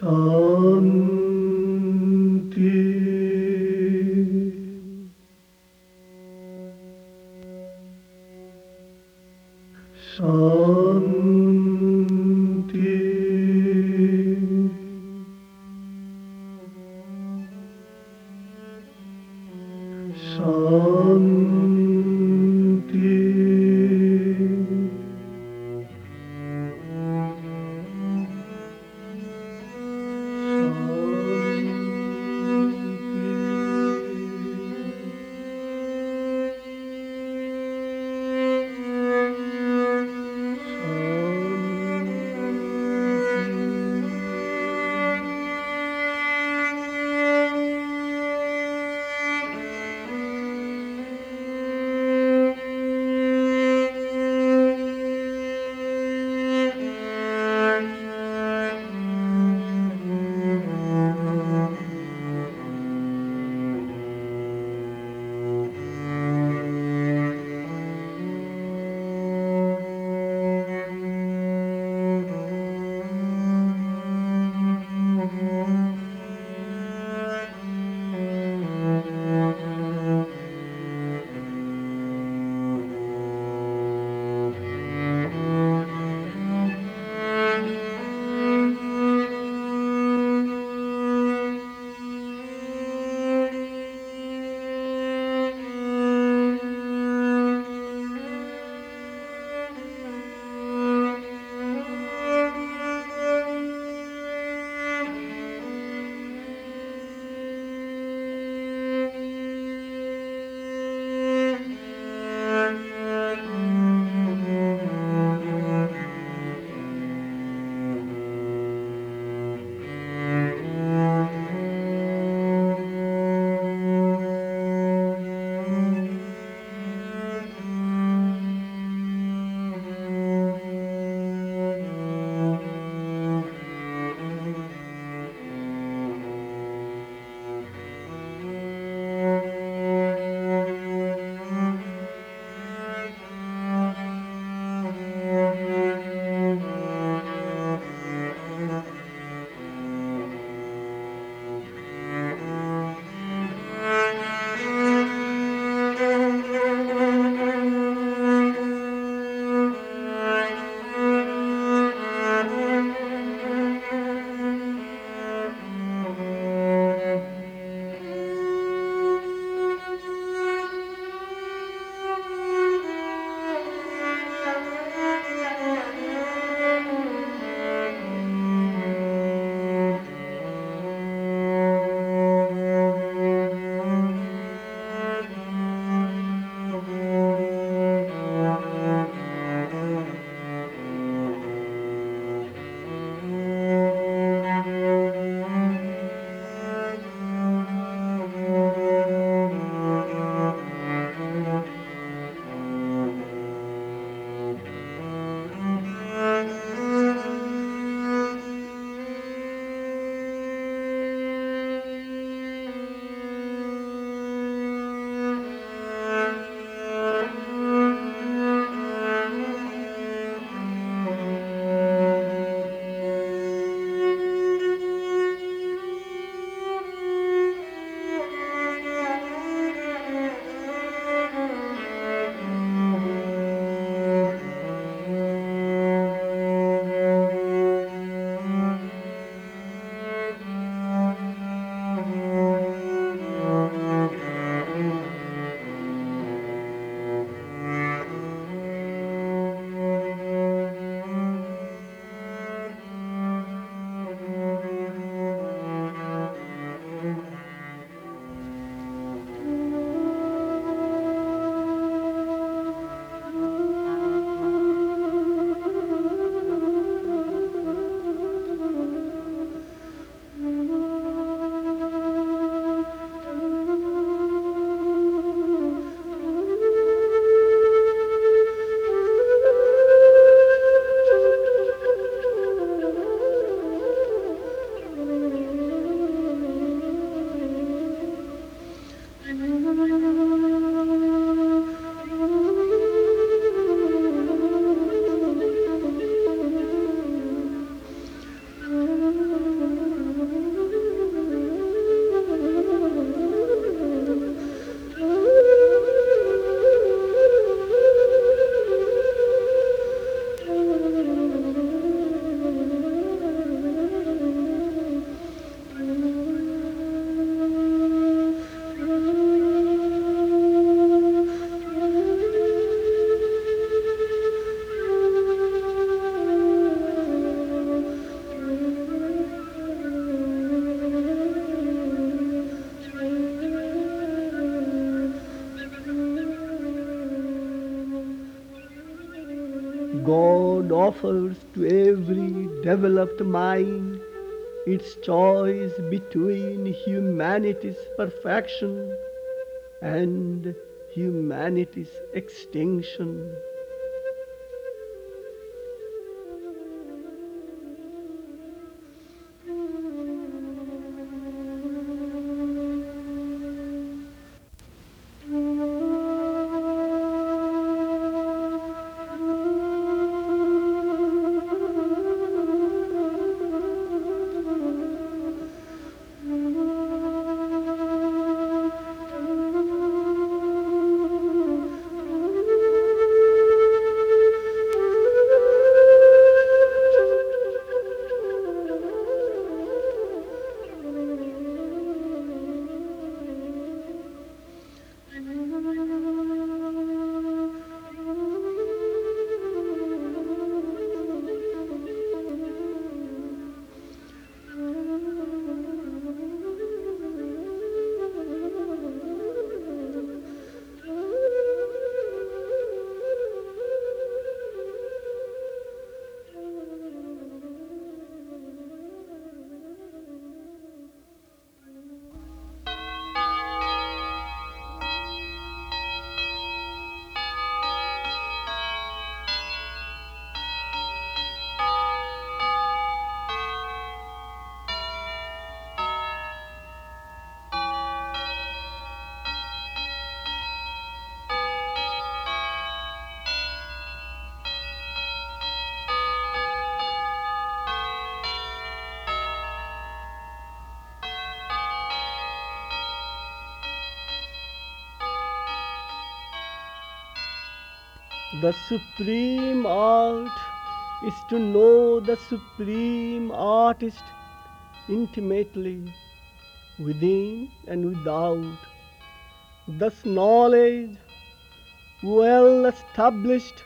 Shanti. Offers to every developed mind its choice between humanity's perfection and humanity's extinction. The supreme art is to know the supreme artist intimately, within and without. Thus, knowledge, well established,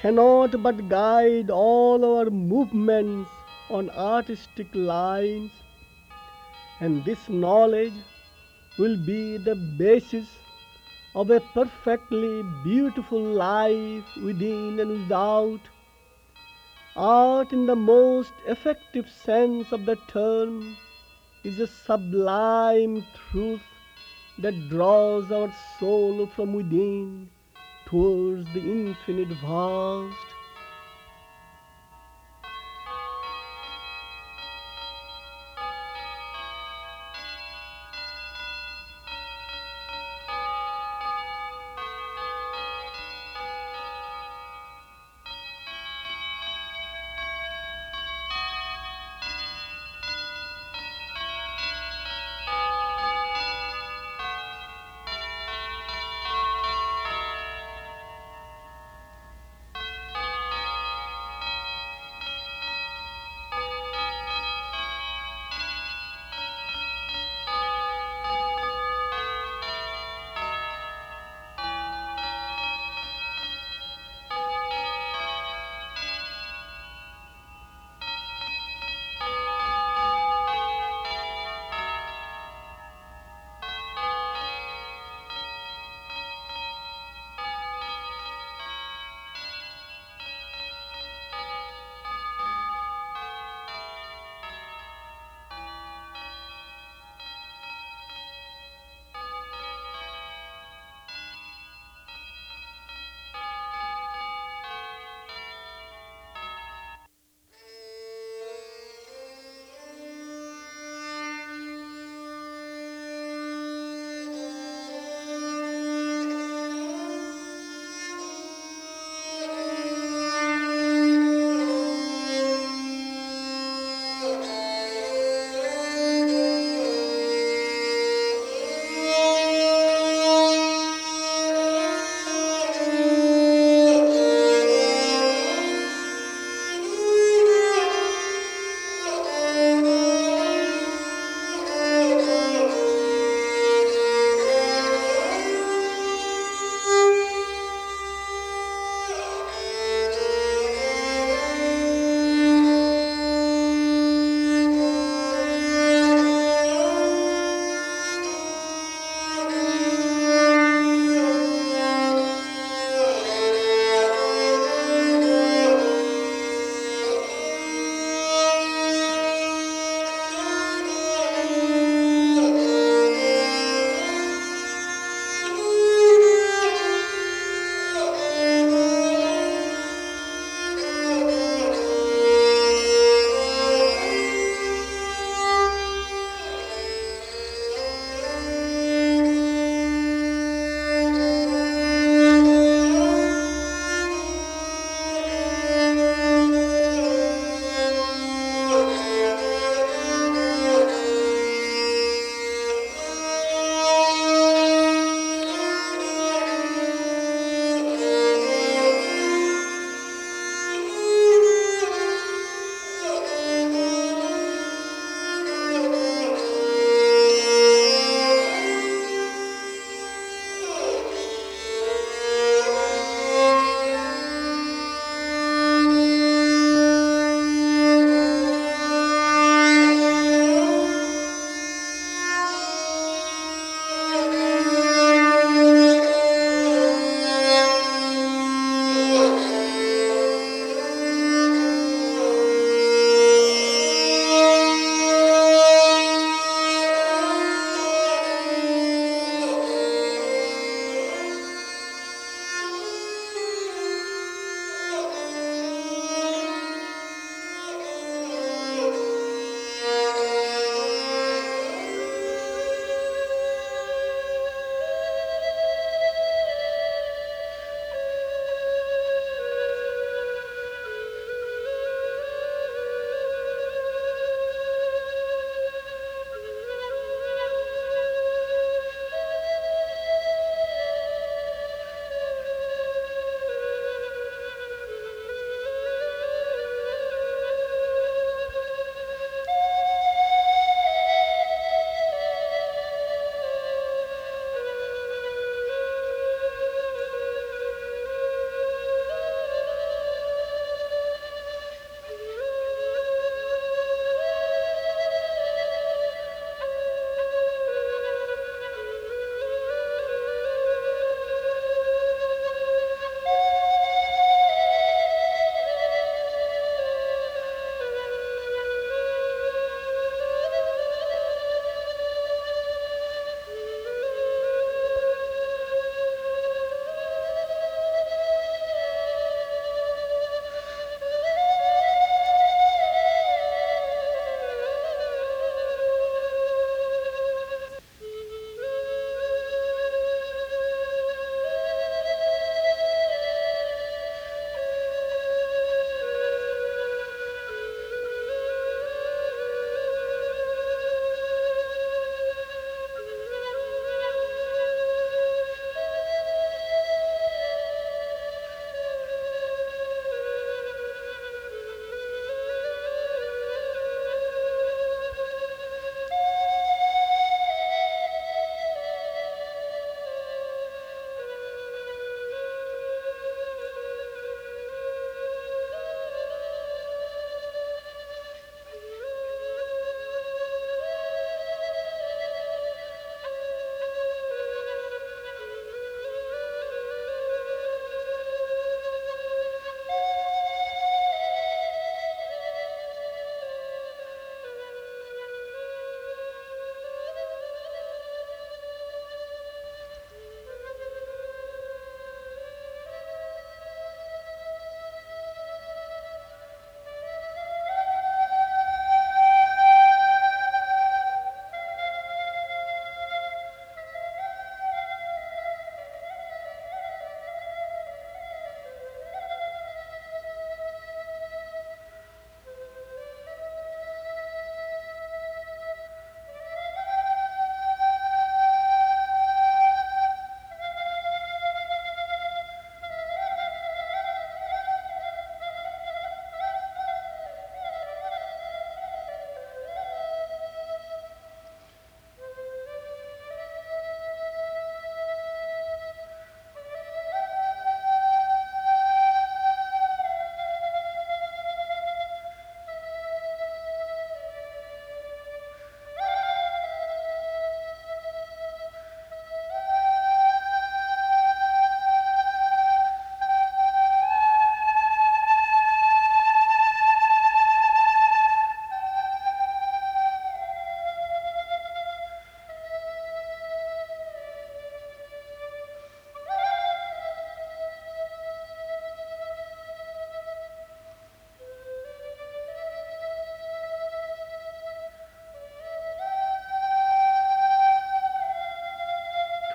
cannot but guide all our movements on artistic lines, and this knowledge will be the basis of a perfectly beautiful life within and without. Art, in the most effective sense of the term, is a sublime truth that draws our soul from within towards the infinite vast.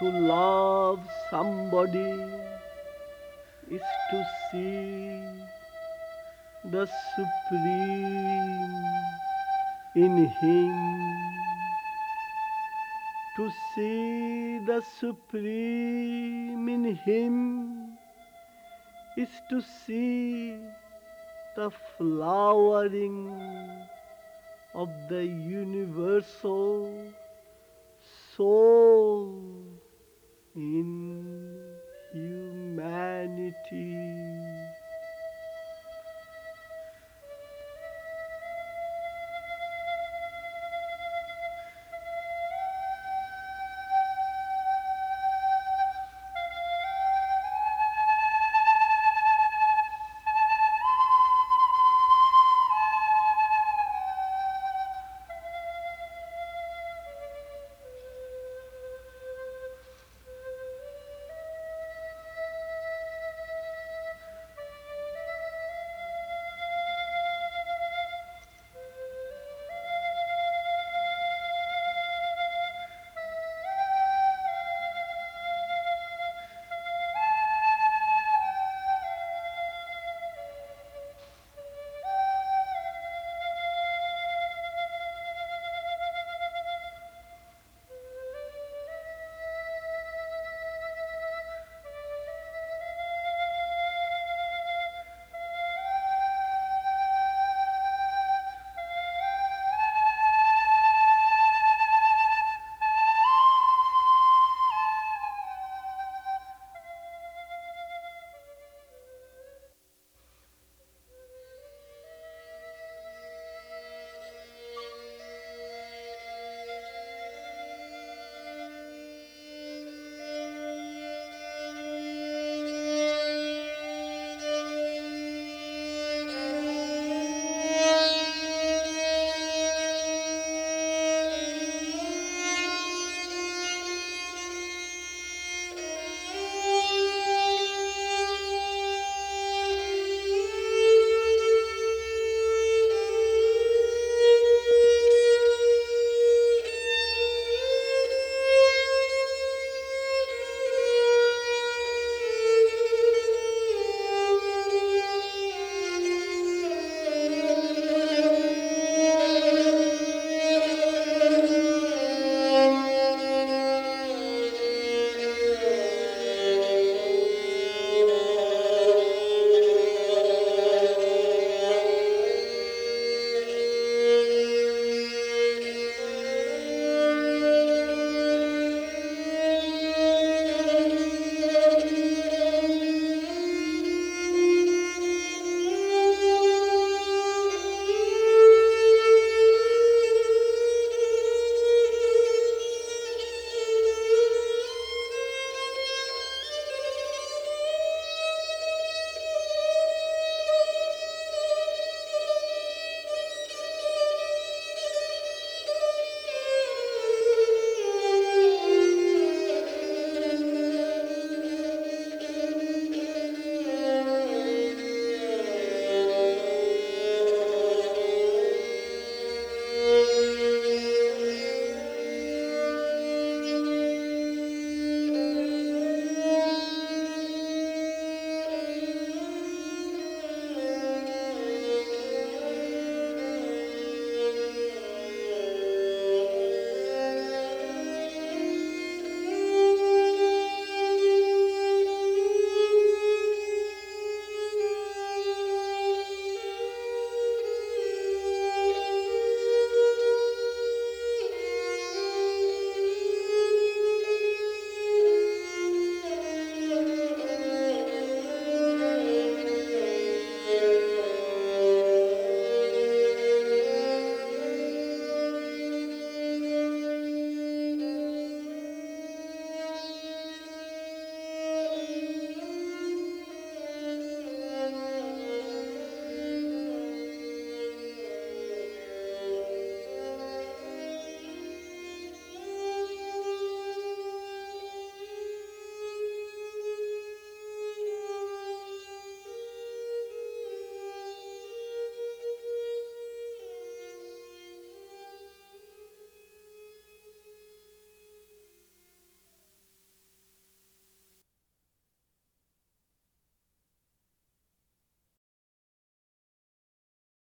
To love somebody is to see the Supreme in him. To see the Supreme in him is to see the flowering of the universal soul